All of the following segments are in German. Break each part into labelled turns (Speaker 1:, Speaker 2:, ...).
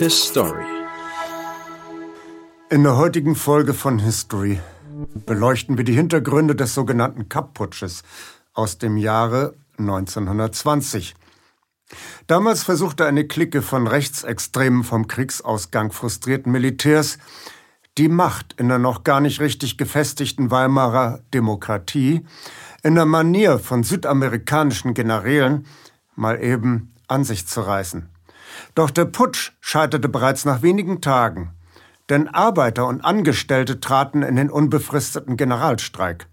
Speaker 1: History.
Speaker 2: In der heutigen Folge von History beleuchten wir die Hintergründe des sogenannten Kapp-Putsches aus dem Jahre 1920. Damals versuchte eine Clique von rechtsextremen vom Kriegsausgang frustrierten Militärs, die Macht in der noch gar nicht richtig gefestigten Weimarer Demokratie in der Manier von südamerikanischen Generälen mal eben an sich zu reißen. Doch der Putsch scheiterte bereits nach wenigen Tagen, denn Arbeiter und Angestellte traten in den unbefristeten Generalstreik.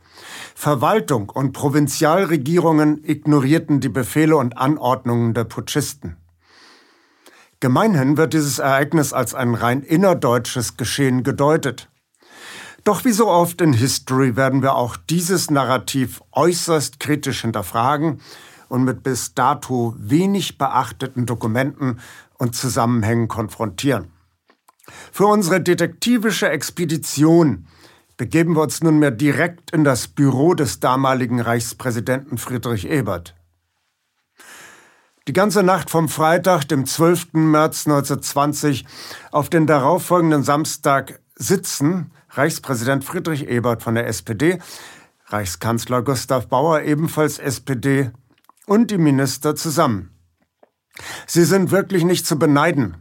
Speaker 2: Verwaltung und Provinzialregierungen ignorierten die Befehle und Anordnungen der Putschisten. Gemeinhin wird dieses Ereignis als ein rein innerdeutsches Geschehen gedeutet. Doch wie so oft in History werden wir auch dieses Narrativ äußerst kritisch hinterfragen und mit bis dato wenig beachteten Dokumenten und Zusammenhängen konfrontieren. Für unsere detektivische Expedition begeben wir uns nunmehr direkt in das Büro des damaligen Reichspräsidenten Friedrich Ebert. Die ganze Nacht vom Freitag, dem 12. März 1920, auf den darauffolgenden Samstag sitzen Reichspräsident Friedrich Ebert von der SPD, Reichskanzler Gustav Bauer ebenfalls SPD und die Minister zusammen. Sie sind wirklich nicht zu beneiden,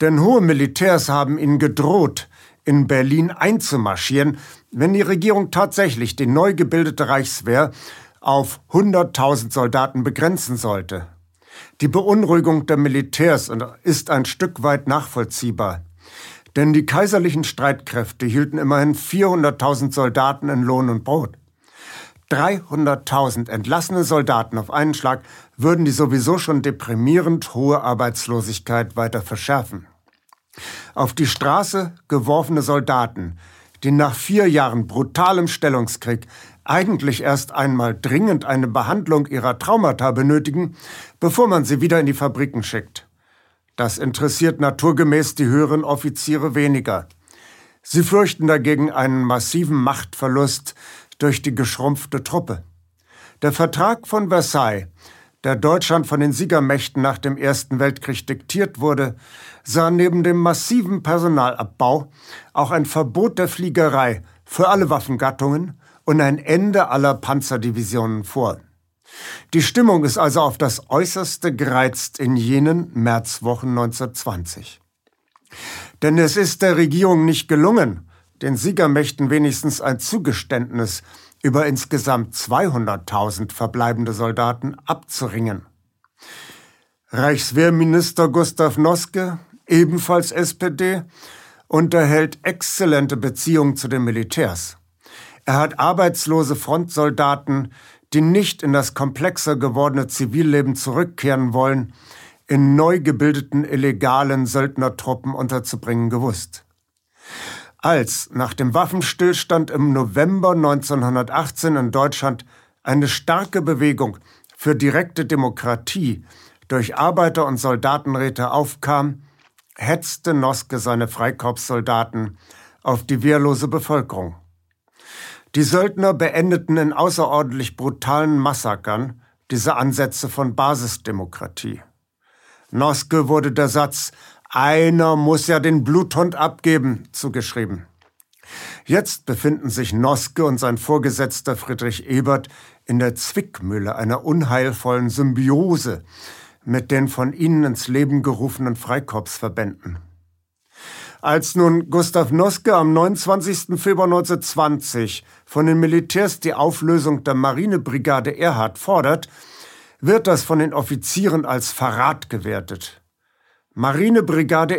Speaker 2: denn hohe Militärs haben ihnen gedroht, in Berlin einzumarschieren, wenn die Regierung tatsächlich die neu gebildete Reichswehr auf 100.000 Soldaten begrenzen sollte. Die Beunruhigung der Militärs ist ein Stück weit nachvollziehbar. Denn die kaiserlichen Streitkräfte hielten immerhin 400.000 Soldaten in Lohn und Brot. 300.000 entlassene Soldaten auf einen Schlag würden die sowieso schon deprimierend hohe Arbeitslosigkeit weiter verschärfen. Auf die Straße geworfene Soldaten, die nach vier Jahren brutalem Stellungskrieg eigentlich erst einmal dringend eine Behandlung ihrer Traumata benötigen, bevor man sie wieder in die Fabriken schickt. Das interessiert naturgemäß die höheren Offiziere weniger. Sie fürchten dagegen einen massiven Machtverlust durch die geschrumpfte Truppe. Der Vertrag von Versailles, der Deutschland von den Siegermächten nach dem Ersten Weltkrieg diktiert wurde, sah neben dem massiven Personalabbau auch ein Verbot der Fliegerei für alle Waffengattungen und ein Ende aller Panzerdivisionen vor. Die Stimmung ist also auf das Äußerste gereizt in jenen Märzwochen 1920. Denn es ist der Regierung nicht gelungen, den Siegermächten wenigstens ein Zugeständnis über insgesamt 200.000 verbleibende Soldaten abzuringen. Reichswehrminister Gustav Noske, ebenfalls SPD, unterhält exzellente Beziehungen zu den Militärs. Er hat arbeitslose Frontsoldaten, die nicht in das komplexer gewordene Zivilleben zurückkehren wollen, in neu gebildeten illegalen Söldnertruppen unterzubringen gewusst. Als nach dem Waffenstillstand im November 1918 in Deutschland eine starke Bewegung für direkte Demokratie durch Arbeiter- und Soldatenräte aufkam, hetzte Noske seine Freikorpssoldaten auf die wehrlose Bevölkerung. Die Söldner beendeten in außerordentlich brutalen Massakern diese Ansätze von Basisdemokratie. Noske wurde der Satz Einer muss ja den Bluthund abgeben zugeschrieben. Jetzt befinden sich Noske und sein Vorgesetzter Friedrich Ebert in der Zwickmühle einer unheilvollen Symbiose mit den von ihnen ins Leben gerufenen Freikorpsverbänden. Als nun Gustav Noske am 29. Februar 1920 von den Militärs die Auflösung der Marinebrigade Erhard fordert, wird das von den Offizieren als Verrat gewertet. Marinebrigade